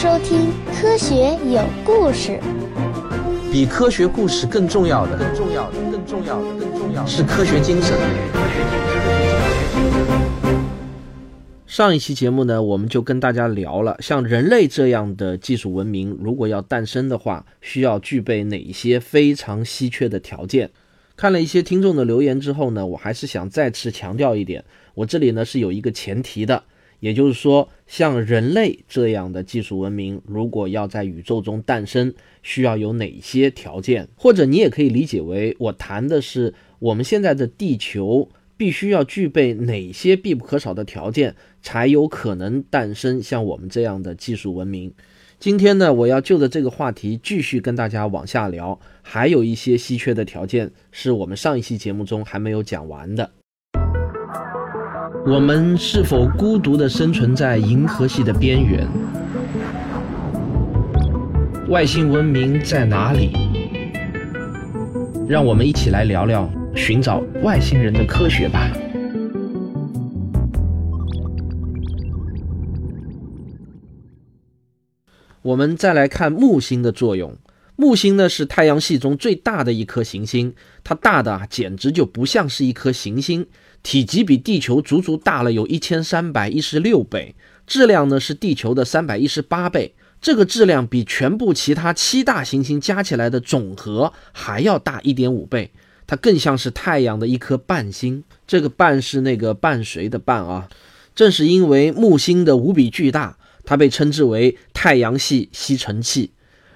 收听《科学有故事》。比科学故事更重要的，更重要的，更重要的，更重要的是科学精神。上一期节目呢，我们就跟大家聊了，像人类这样的技术文明，如果要诞生的话，需要具备哪些非常稀缺的条件？看了一些听众的留言之后呢，我还是想再次强调一点，我这里呢是有一个前提的。也就是说，像人类这样的技术文明，如果要在宇宙中诞生，需要有哪些条件？或者你也可以理解为，我谈的是我们现在的地球必须要具备哪些必不可少的条件，才有可能诞生像我们这样的技术文明。今天呢，我要就着这个话题继续跟大家往下聊，还有一些稀缺的条件是我们上一期节目中还没有讲完的。我们是否孤独地生存在银河系的边缘？外星文明在哪里？让我们一起来聊聊寻找外星人的科学吧。我们再来看木星的作用。木星呢是太阳系中最大的一颗行星，它大的简直就不像是一颗行星。体积比地球足足大了有一千三百一十六倍，质量呢是地球的三百一十八倍，这个质量比全部其他七大行星加起来的总和还要大一点五倍，它更像是太阳的一颗伴星。这个伴是那个伴随的伴啊。正是因为木星的无比巨大，它被称之为太阳系吸尘器。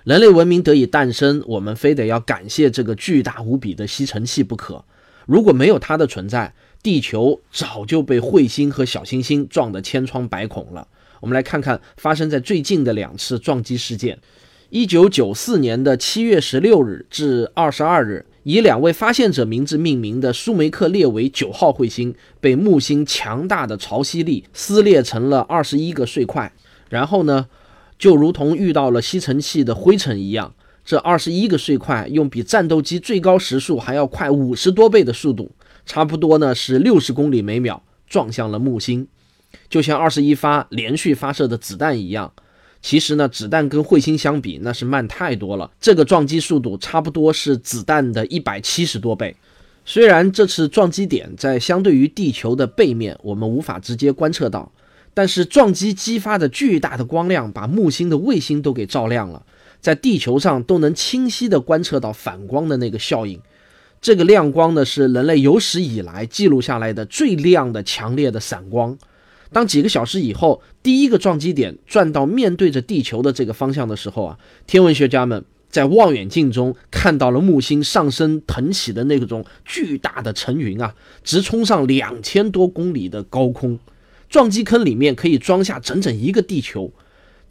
人类文明得以诞生，我们非得要感谢这个巨大无比的吸尘器不可。如果没有它的存在，地球早就被彗星和小行星撞得千疮百孔了。我们来看看发生在最近的两次撞击事件。一九九四年的七月十六日至二十二日，以两位发现者名字命名的舒梅克列维九号彗星被木星强大的潮汐力撕裂成了二十一个碎块，然后呢，就如同遇到了吸尘器的灰尘一样，这二十一个碎块用比战斗机最高时速还要快五十多倍的速度。差不多呢是六十公里每秒撞向了木星，就像二十一发连续发射的子弹一样。其实呢，子弹跟彗星相比那是慢太多了。这个撞击速度差不多是子弹的一百七十多倍。虽然这次撞击点在相对于地球的背面，我们无法直接观测到，但是撞击激发的巨大的光亮把木星的卫星都给照亮了，在地球上都能清晰地观测到反光的那个效应。这个亮光呢，是人类有史以来记录下来的最亮的、强烈的闪光。当几个小时以后，第一个撞击点转到面对着地球的这个方向的时候啊，天文学家们在望远镜中看到了木星上升腾起的那种巨大的层云啊，直冲上两千多公里的高空。撞击坑里面可以装下整整一个地球。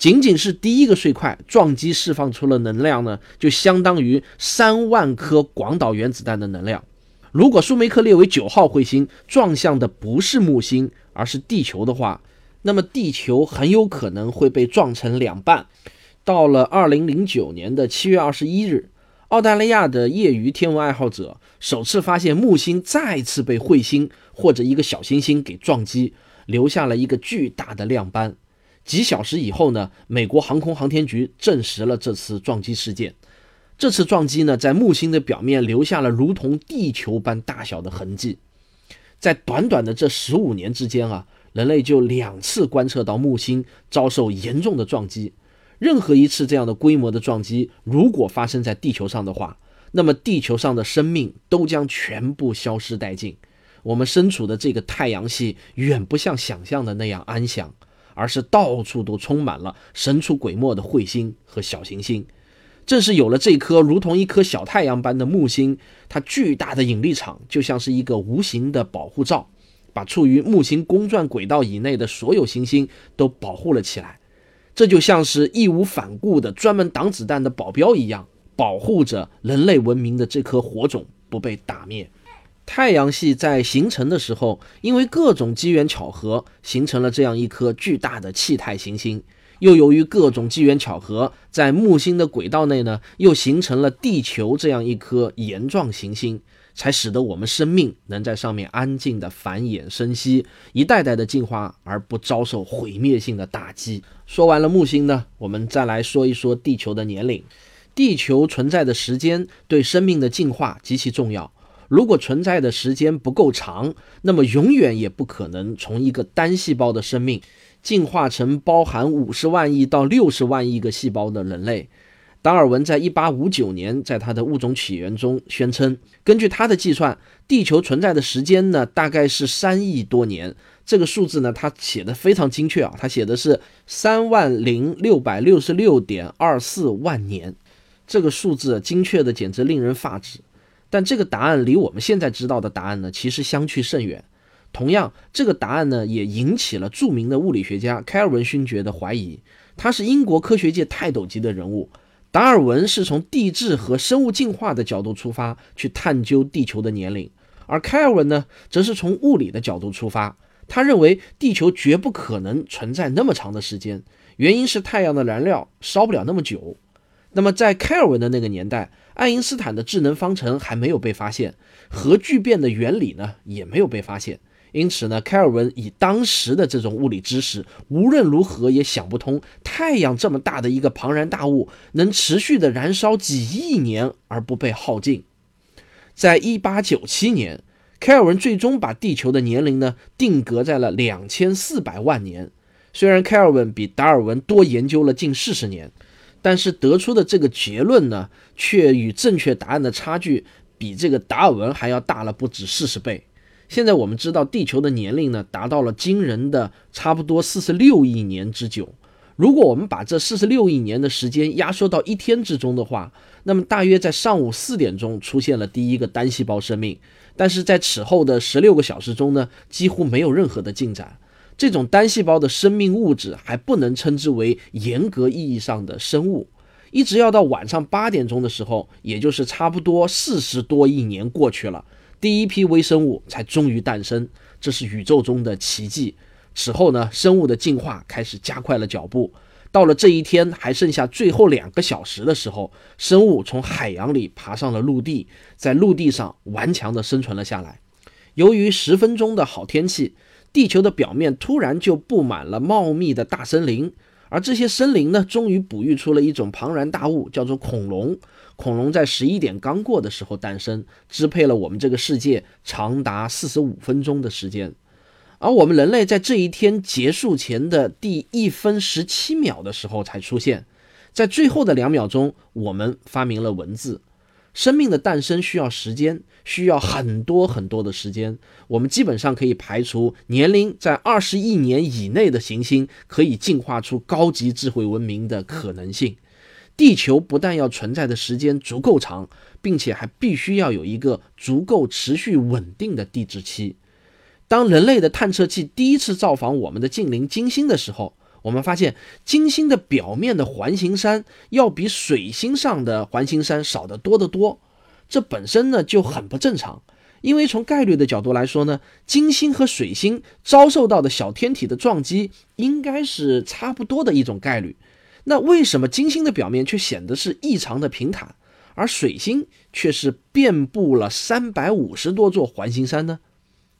仅仅是第一个碎块撞击释放出了能量呢，就相当于三万颗广岛原子弹的能量。如果舒梅克列为九号彗星撞向的不是木星，而是地球的话，那么地球很有可能会被撞成两半。到了二零零九年的七月二十一日，澳大利亚的业余天文爱好者首次发现木星再次被彗星或者一个小行星给撞击，留下了一个巨大的亮斑。几小时以后呢，美国航空航天局证实了这次撞击事件。这次撞击呢，在木星的表面留下了如同地球般大小的痕迹。在短短的这十五年之间啊，人类就两次观测到木星遭受严重的撞击。任何一次这样的规模的撞击，如果发生在地球上的话，那么地球上的生命都将全部消失殆尽。我们身处的这个太阳系，远不像想象的那样安详。而是到处都充满了神出鬼没的彗星和小行星。正是有了这颗如同一颗小太阳般的木星，它巨大的引力场就像是一个无形的保护罩，把处于木星公转轨道以内的所有行星都保护了起来。这就像是义无反顾的专门挡子弹的保镖一样，保护着人类文明的这颗火种不被打灭。太阳系在形成的时候，因为各种机缘巧合，形成了这样一颗巨大的气态行星。又由于各种机缘巧合，在木星的轨道内呢，又形成了地球这样一颗岩状行星。才使得我们生命能在上面安静的繁衍生息，一代代的进化，而不遭受毁灭性的打击。说完了木星呢，我们再来说一说地球的年龄。地球存在的时间对生命的进化极其重要。如果存在的时间不够长，那么永远也不可能从一个单细胞的生命进化成包含五十万亿到六十万亿个细胞的人类。达尔文在一八五九年在他的《物种起源》中宣称，根据他的计算，地球存在的时间呢大概是三亿多年。这个数字呢，他写的非常精确啊，他写的是三万零六百六十六点二四万年。这个数字精确的简直令人发指。但这个答案离我们现在知道的答案呢，其实相去甚远。同样，这个答案呢，也引起了著名的物理学家开尔文勋爵的怀疑。他是英国科学界泰斗级的人物。达尔文是从地质和生物进化的角度出发去探究地球的年龄，而开尔文呢，则是从物理的角度出发。他认为地球绝不可能存在那么长的时间，原因是太阳的燃料烧不了那么久。那么，在开尔文的那个年代。爱因斯坦的智能方程还没有被发现，核聚变的原理呢也没有被发现，因此呢，开尔文以当时的这种物理知识，无论如何也想不通太阳这么大的一个庞然大物能持续的燃烧几亿年而不被耗尽。在一八九七年，开尔文最终把地球的年龄呢定格在了两千四百万年。虽然开尔文比达尔文多研究了近四十年。但是得出的这个结论呢，却与正确答案的差距比这个达尔文还要大了不止四十倍。现在我们知道地球的年龄呢，达到了惊人的差不多四十六亿年之久。如果我们把这四十六亿年的时间压缩到一天之中的话，那么大约在上午四点钟出现了第一个单细胞生命，但是在此后的十六个小时中呢，几乎没有任何的进展。这种单细胞的生命物质还不能称之为严格意义上的生物，一直要到晚上八点钟的时候，也就是差不多四十多亿年过去了，第一批微生物才终于诞生，这是宇宙中的奇迹。此后呢，生物的进化开始加快了脚步。到了这一天还剩下最后两个小时的时候，生物从海洋里爬上了陆地，在陆地上顽强地生存了下来。由于十分钟的好天气。地球的表面突然就布满了茂密的大森林，而这些森林呢，终于哺育出了一种庞然大物，叫做恐龙。恐龙在十一点刚过的时候诞生，支配了我们这个世界长达四十五分钟的时间。而我们人类在这一天结束前的第一分十七秒的时候才出现，在最后的两秒钟，我们发明了文字。生命的诞生需要时间，需要很多很多的时间。我们基本上可以排除年龄在二十亿年以内的行星可以进化出高级智慧文明的可能性。地球不但要存在的时间足够长，并且还必须要有一个足够持续稳定的地质期。当人类的探测器第一次造访我们的近邻金星的时候，我们发现金星的表面的环形山要比水星上的环形山少得多得多，这本身呢就很不正常。因为从概率的角度来说呢，金星和水星遭受到的小天体的撞击应该是差不多的一种概率。那为什么金星的表面却显得是异常的平坦，而水星却是遍布了三百五十多座环形山呢？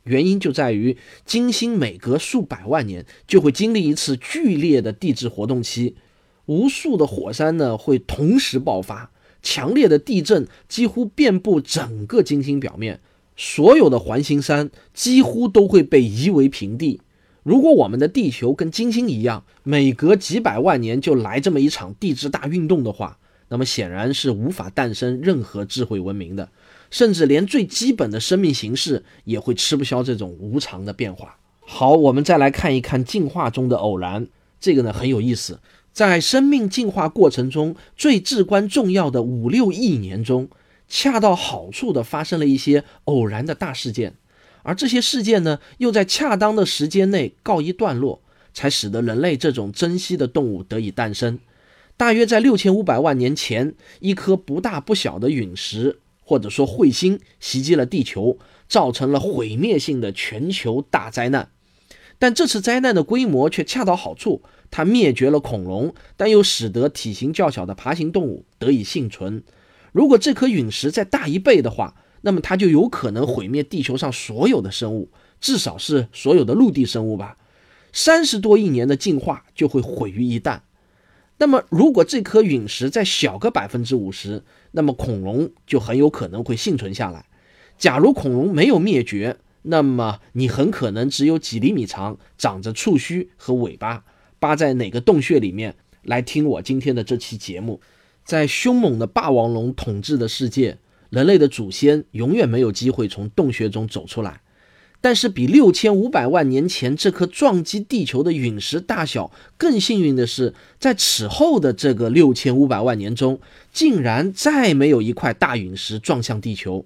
原因就在于金星每隔数百万年就会经历一次剧烈的地质活动期，无数的火山呢会同时爆发，强烈的地震几乎遍布整个金星表面，所有的环形山几乎都会被夷为平地。如果我们的地球跟金星一样，每隔几百万年就来这么一场地质大运动的话，那么显然是无法诞生任何智慧文明的。甚至连最基本的生命形式也会吃不消这种无常的变化。好，我们再来看一看进化中的偶然，这个呢很有意思。在生命进化过程中最至关重要的五六亿年中，恰到好处的发生了一些偶然的大事件，而这些事件呢又在恰当的时间内告一段落，才使得人类这种珍稀的动物得以诞生。大约在六千五百万年前，一颗不大不小的陨石。或者说彗星袭击了地球，造成了毁灭性的全球大灾难。但这次灾难的规模却恰到好处，它灭绝了恐龙，但又使得体型较小的爬行动物得以幸存。如果这颗陨石再大一倍的话，那么它就有可能毁灭地球上所有的生物，至少是所有的陆地生物吧。三十多亿年的进化就会毁于一旦。那么，如果这颗陨石再小个百分之五十，那么恐龙就很有可能会幸存下来。假如恐龙没有灭绝，那么你很可能只有几厘米长，长着触须和尾巴，扒在哪个洞穴里面来听我今天的这期节目。在凶猛的霸王龙统治的世界，人类的祖先永远没有机会从洞穴中走出来。但是，比六千五百万年前这颗撞击地球的陨石大小更幸运的是，在此后的这个六千五百万年中，竟然再没有一块大陨石撞向地球。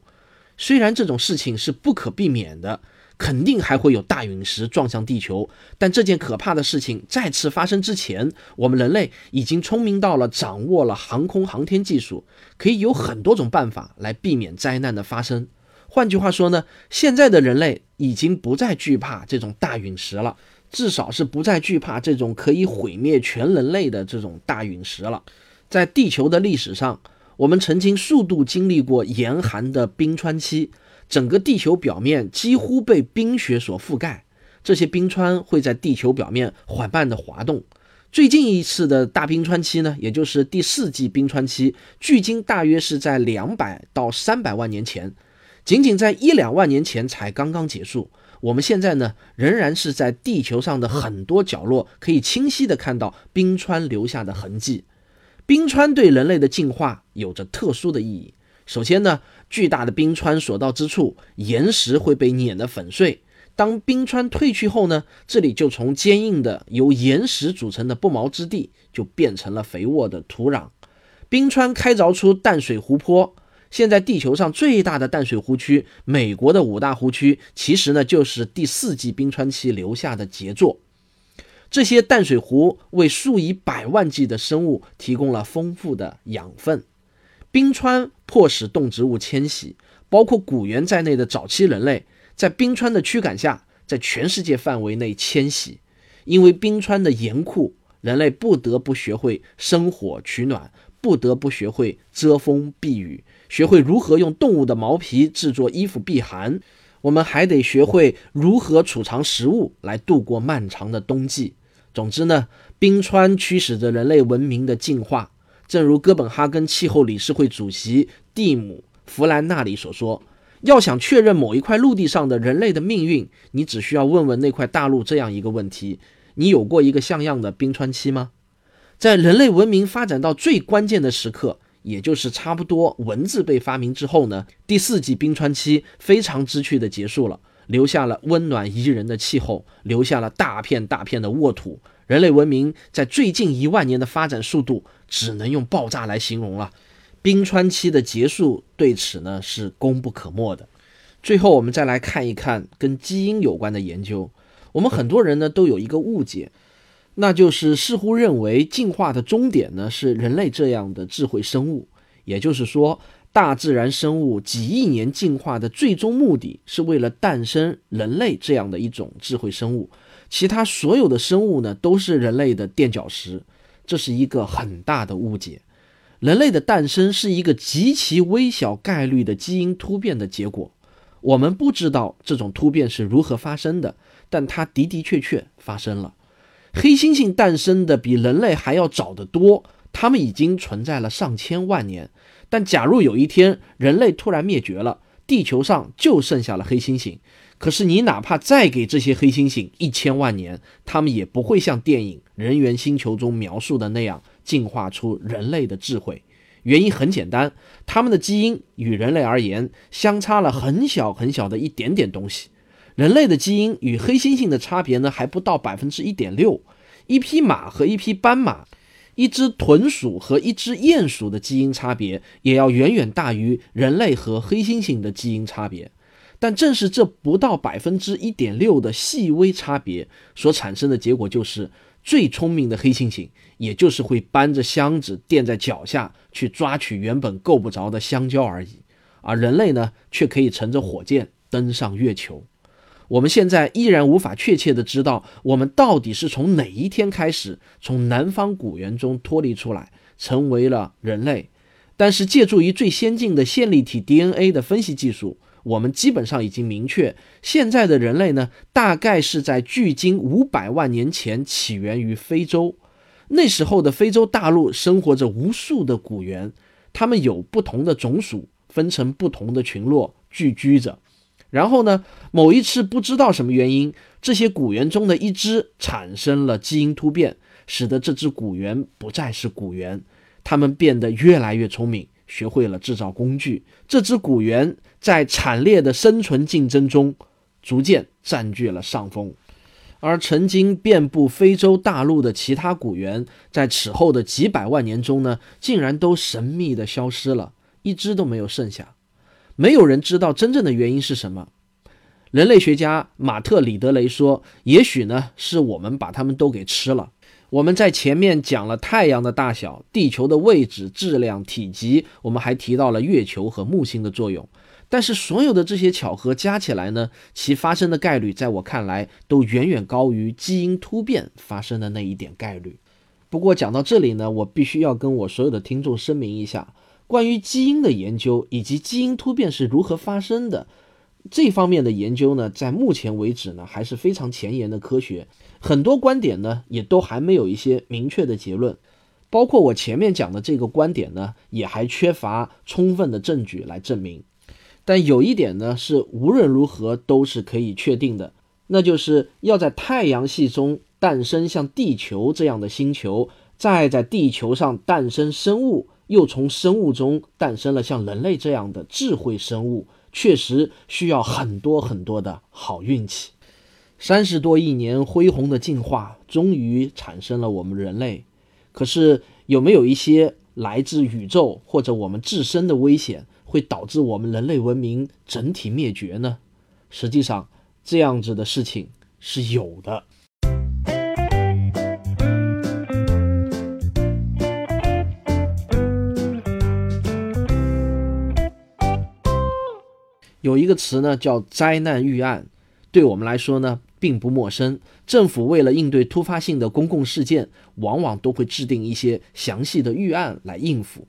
虽然这种事情是不可避免的，肯定还会有大陨石撞向地球，但这件可怕的事情再次发生之前，我们人类已经聪明到了掌握了航空航天技术，可以有很多种办法来避免灾难的发生。换句话说呢，现在的人类已经不再惧怕这种大陨石了，至少是不再惧怕这种可以毁灭全人类的这种大陨石了。在地球的历史上，我们曾经数度经历过严寒的冰川期，整个地球表面几乎被冰雪所覆盖。这些冰川会在地球表面缓慢地滑动。最近一次的大冰川期呢，也就是第四纪冰川期，距今大约是在两百到三百万年前。仅仅在一两万年前才刚刚结束，我们现在呢仍然是在地球上的很多角落可以清晰地看到冰川留下的痕迹。冰川对人类的进化有着特殊的意义。首先呢，巨大的冰川所到之处，岩石会被碾得粉碎。当冰川退去后呢，这里就从坚硬的由岩石组成的不毛之地，就变成了肥沃的土壤。冰川开凿出淡水湖泊。现在地球上最大的淡水湖区，美国的五大湖区，其实呢就是第四纪冰川期留下的杰作。这些淡水湖为数以百万计的生物提供了丰富的养分。冰川迫使动植物迁徙，包括古猿在内的早期人类，在冰川的驱赶下，在全世界范围内迁徙。因为冰川的严酷，人类不得不学会生火取暖，不得不学会遮风避雨。学会如何用动物的毛皮制作衣服避寒，我们还得学会如何储藏食物来度过漫长的冬季。总之呢，冰川驱使着人类文明的进化。正如哥本哈根气候理事会主席蒂姆·弗兰纳里所说：“要想确认某一块陆地上的人类的命运，你只需要问问那块大陆这样一个问题：你有过一个像样的冰川期吗？”在人类文明发展到最关键的时刻。也就是差不多文字被发明之后呢，第四纪冰川期非常知趣的结束了，留下了温暖宜人的气候，留下了大片大片的沃土。人类文明在最近一万年的发展速度，只能用爆炸来形容了。冰川期的结束对此呢是功不可没的。最后，我们再来看一看跟基因有关的研究。我们很多人呢都有一个误解。那就是似乎认为进化的终点呢是人类这样的智慧生物，也就是说，大自然生物几亿年进化的最终目的是为了诞生人类这样的一种智慧生物，其他所有的生物呢都是人类的垫脚石，这是一个很大的误解。人类的诞生是一个极其微小概率的基因突变的结果，我们不知道这种突变是如何发生的，但它的的确确发生了。黑猩猩诞生的比人类还要早得多，它们已经存在了上千万年。但假如有一天人类突然灭绝了，地球上就剩下了黑猩猩。可是你哪怕再给这些黑猩猩一千万年，它们也不会像电影《人猿星球》中描述的那样进化出人类的智慧。原因很简单，它们的基因与人类而言相差了很小很小的一点点东西。人类的基因与黑猩猩的差别呢，还不到百分之一点六。一匹马和一匹斑马，一只豚鼠和一只鼹鼠的基因差别，也要远远大于人类和黑猩猩的基因差别。但正是这不到百分之一点六的细微差别所产生的结果，就是最聪明的黑猩猩，也就是会搬着箱子垫在脚下去抓取原本够不着的香蕉而已。而人类呢，却可以乘着火箭登上月球。我们现在依然无法确切的知道，我们到底是从哪一天开始从南方古猿中脱离出来，成为了人类。但是借助于最先进的线粒体 DNA 的分析技术，我们基本上已经明确，现在的人类呢，大概是在距今五百万年前起源于非洲。那时候的非洲大陆生活着无数的古猿，它们有不同的种属，分成不同的群落聚居着。然后呢，某一次不知道什么原因，这些古猿中的一只产生了基因突变，使得这只古猿不再是古猿。它们变得越来越聪明，学会了制造工具。这只古猿在惨烈的生存竞争中，逐渐占据了上风。而曾经遍布非洲大陆的其他古猿，在此后的几百万年中呢，竟然都神秘的消失了，一只都没有剩下。没有人知道真正的原因是什么。人类学家马特·里德雷说：“也许呢，是我们把它们都给吃了。”我们在前面讲了太阳的大小、地球的位置、质量、体积，我们还提到了月球和木星的作用。但是所有的这些巧合加起来呢，其发生的概率，在我看来都远远高于基因突变发生的那一点概率。不过讲到这里呢，我必须要跟我所有的听众声明一下，关于基因的研究以及基因突变是如何发生的。这方面的研究呢，在目前为止呢，还是非常前沿的科学，很多观点呢，也都还没有一些明确的结论，包括我前面讲的这个观点呢，也还缺乏充分的证据来证明。但有一点呢，是无论如何都是可以确定的，那就是要在太阳系中诞生像地球这样的星球，再在地球上诞生生物，又从生物中诞生了像人类这样的智慧生物。确实需要很多很多的好运气。三十多亿年恢宏的进化，终于产生了我们人类。可是有没有一些来自宇宙或者我们自身的危险，会导致我们人类文明整体灭绝呢？实际上，这样子的事情是有的。有一个词呢，叫灾难预案，对我们来说呢，并不陌生。政府为了应对突发性的公共事件，往往都会制定一些详细的预案来应付，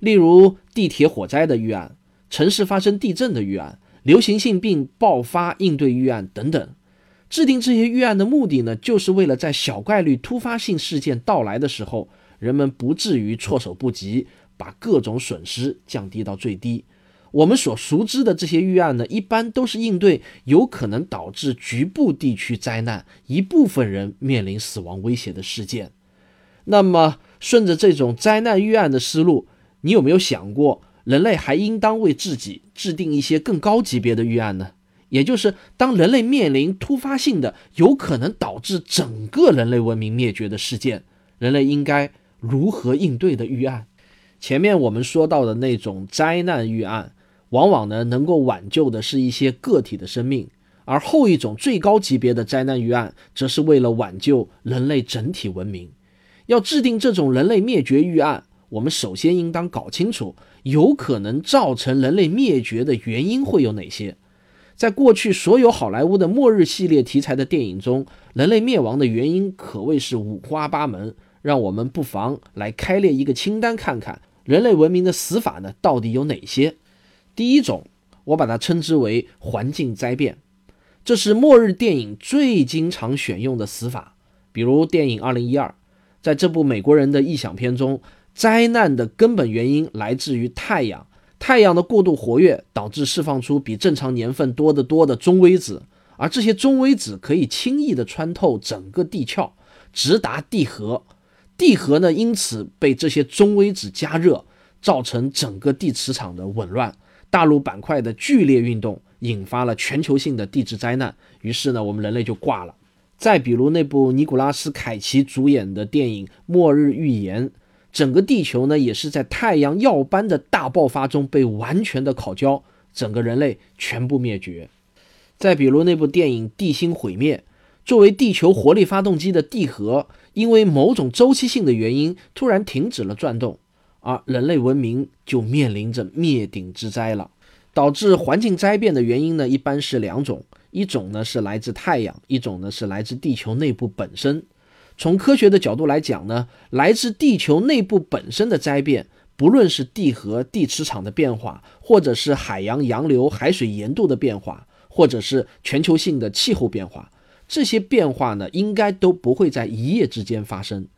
例如地铁火灾的预案、城市发生地震的预案、流行性病爆发应对预案等等。制定这些预案的目的呢，就是为了在小概率突发性事件到来的时候，人们不至于措手不及，把各种损失降低到最低。我们所熟知的这些预案呢，一般都是应对有可能导致局部地区灾难、一部分人面临死亡威胁的事件。那么，顺着这种灾难预案的思路，你有没有想过，人类还应当为自己制定一些更高级别的预案呢？也就是，当人类面临突发性的、有可能导致整个人类文明灭绝的事件，人类应该如何应对的预案？前面我们说到的那种灾难预案。往往呢，能够挽救的是一些个体的生命，而后一种最高级别的灾难预案，则是为了挽救人类整体文明。要制定这种人类灭绝预案，我们首先应当搞清楚有可能造成人类灭绝的原因会有哪些。在过去所有好莱坞的末日系列题材的电影中，人类灭亡的原因可谓是五花八门。让我们不妨来开列一个清单，看看人类文明的死法呢，到底有哪些。第一种，我把它称之为环境灾变，这是末日电影最经常选用的死法。比如电影《二零一二》，在这部美国人的臆想片中，灾难的根本原因来自于太阳，太阳的过度活跃导致释放出比正常年份多得多的中微子，而这些中微子可以轻易地穿透整个地壳，直达地核，地核呢因此被这些中微子加热，造成整个地磁场的紊乱。大陆板块的剧烈运动引发了全球性的地质灾难，于是呢，我们人类就挂了。再比如那部尼古拉斯凯奇主演的电影《末日预言》，整个地球呢也是在太阳耀斑的大爆发中被完全的烤焦，整个人类全部灭绝。再比如那部电影《地心毁灭》，作为地球活力发动机的地核，因为某种周期性的原因突然停止了转动。而人类文明就面临着灭顶之灾了。导致环境灾变的原因呢，一般是两种，一种呢是来自太阳，一种呢是来自地球内部本身。从科学的角度来讲呢，来自地球内部本身的灾变，不论是地核、地磁场的变化，或者是海洋洋流、海水盐度的变化，或者是全球性的气候变化，这些变化呢，应该都不会在一夜之间发生。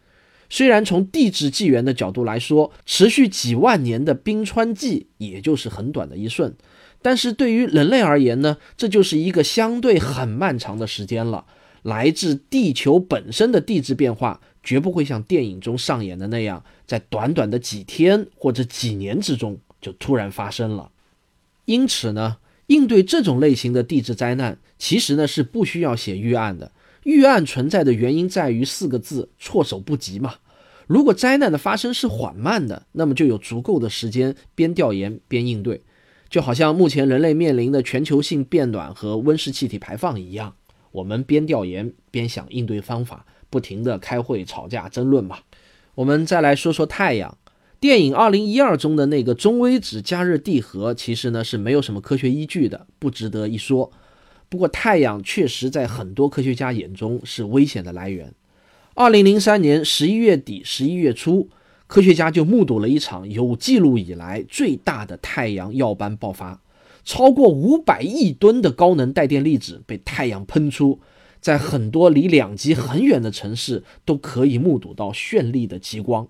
虽然从地质纪元的角度来说，持续几万年的冰川纪也就是很短的一瞬，但是对于人类而言呢，这就是一个相对很漫长的时间了。来自地球本身的地质变化，绝不会像电影中上演的那样，在短短的几天或者几年之中就突然发生了。因此呢，应对这种类型的地质灾难，其实呢是不需要写预案的。预案存在的原因在于四个字：措手不及嘛。如果灾难的发生是缓慢的，那么就有足够的时间边调研边应对，就好像目前人类面临的全球性变暖和温室气体排放一样。我们边调研边想应对方法，不停地开会、吵架、争论嘛。我们再来说说太阳。电影《二零一二》中的那个中微子加热地核，其实呢是没有什么科学依据的，不值得一说。不过太阳确实在很多科学家眼中是危险的来源。二零零三年十一月底、十一月初，科学家就目睹了一场有记录以来最大的太阳耀斑爆发。超过五百亿吨的高能带电粒子被太阳喷出，在很多离两极很远的城市都可以目睹到绚丽的极光，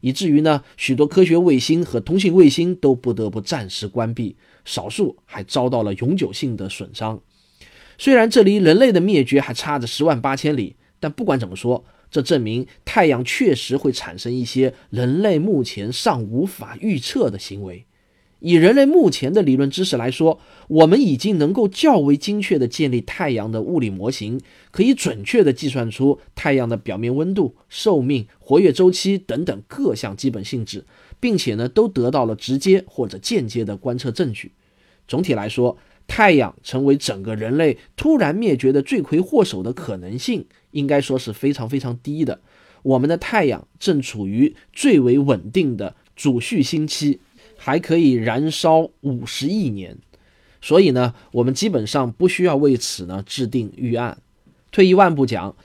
以至于呢，许多科学卫星和通信卫星都不得不暂时关闭，少数还遭到了永久性的损伤。虽然这离人类的灭绝还差着十万八千里，但不管怎么说，这证明太阳确实会产生一些人类目前尚无法预测的行为。以人类目前的理论知识来说，我们已经能够较为精确地建立太阳的物理模型，可以准确地计算出太阳的表面温度、寿命、活跃周期等等各项基本性质，并且呢，都得到了直接或者间接的观测证据。总体来说，太阳成为整个人类突然灭绝的罪魁祸首的可能性，应该说是非常非常低的。我们的太阳正处于最为稳定的主序星期。还可以燃烧五十亿年，所以呢，我们基本上不需要为此呢制定预案。退一万步讲，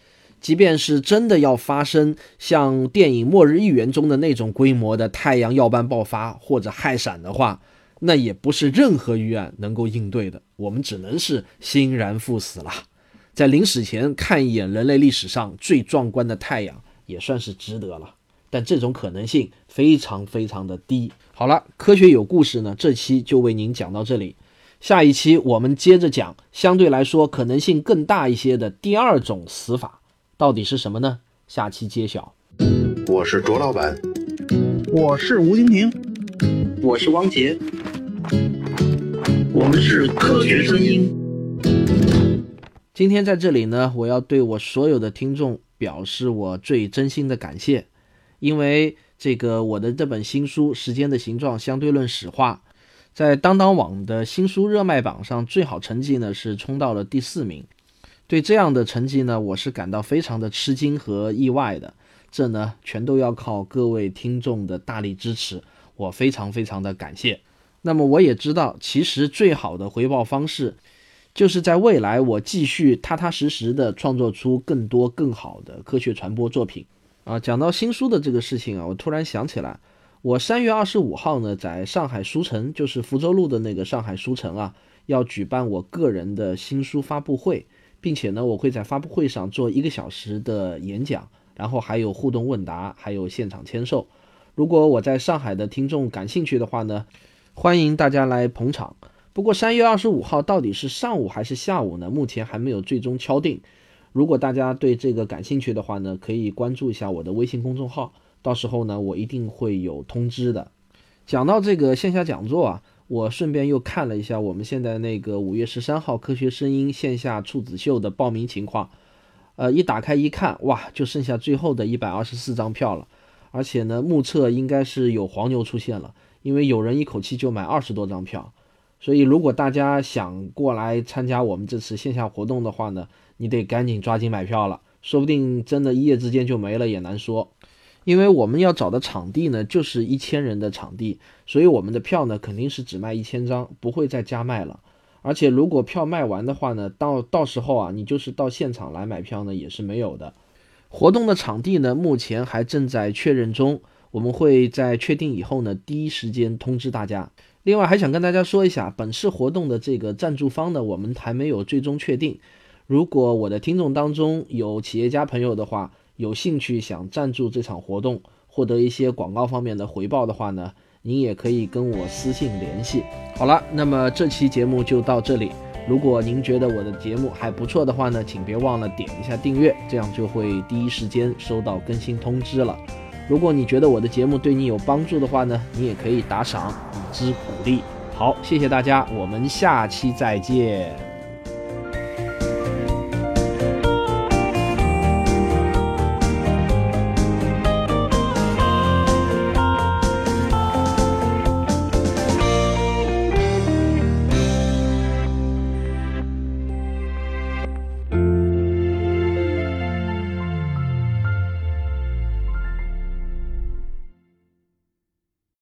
即便是真的要发生像电影《末日预言》中的那种规模的太阳耀斑爆发或者氦闪的话，那也不是任何预案能够应对的。我们只能是欣然赴死了，在临死前看一眼人类历史上最壮观的太阳，也算是值得了。但这种可能性非常非常的低。好了，科学有故事呢，这期就为您讲到这里。下一期我们接着讲，相对来说可能性更大一些的第二种死法，到底是什么呢？下期揭晓。我是卓老板，我是吴婷婷，我是汪杰，我们是科学声音。今天在这里呢，我要对我所有的听众表示我最真心的感谢，因为。这个我的这本新书《时间的形状：相对论史话》，在当当网的新书热卖榜上，最好成绩呢是冲到了第四名。对这样的成绩呢，我是感到非常的吃惊和意外的。这呢，全都要靠各位听众的大力支持，我非常非常的感谢。那么我也知道，其实最好的回报方式，就是在未来我继续踏踏实实的创作出更多更好的科学传播作品。啊，讲到新书的这个事情啊，我突然想起来，我三月二十五号呢，在上海书城，就是福州路的那个上海书城啊，要举办我个人的新书发布会，并且呢，我会在发布会上做一个小时的演讲，然后还有互动问答，还有现场签售。如果我在上海的听众感兴趣的话呢，欢迎大家来捧场。不过三月二十五号到底是上午还是下午呢？目前还没有最终敲定。如果大家对这个感兴趣的话呢，可以关注一下我的微信公众号，到时候呢，我一定会有通知的。讲到这个线下讲座啊，我顺便又看了一下我们现在那个五月十三号科学声音线下处子秀的报名情况，呃，一打开一看，哇，就剩下最后的一百二十四张票了，而且呢，目测应该是有黄牛出现了，因为有人一口气就买二十多张票，所以如果大家想过来参加我们这次线下活动的话呢，你得赶紧抓紧买票了，说不定真的一夜之间就没了也难说。因为我们要找的场地呢，就是一千人的场地，所以我们的票呢肯定是只卖一千张，不会再加卖了。而且如果票卖完的话呢，到到时候啊，你就是到现场来买票呢也是没有的。活动的场地呢，目前还正在确认中，我们会在确定以后呢，第一时间通知大家。另外还想跟大家说一下，本次活动的这个赞助方呢，我们还没有最终确定。如果我的听众当中有企业家朋友的话，有兴趣想赞助这场活动，获得一些广告方面的回报的话呢，您也可以跟我私信联系。好了，那么这期节目就到这里。如果您觉得我的节目还不错的话呢，请别忘了点一下订阅，这样就会第一时间收到更新通知了。如果你觉得我的节目对你有帮助的话呢，你也可以打赏以资鼓励。好，谢谢大家，我们下期再见。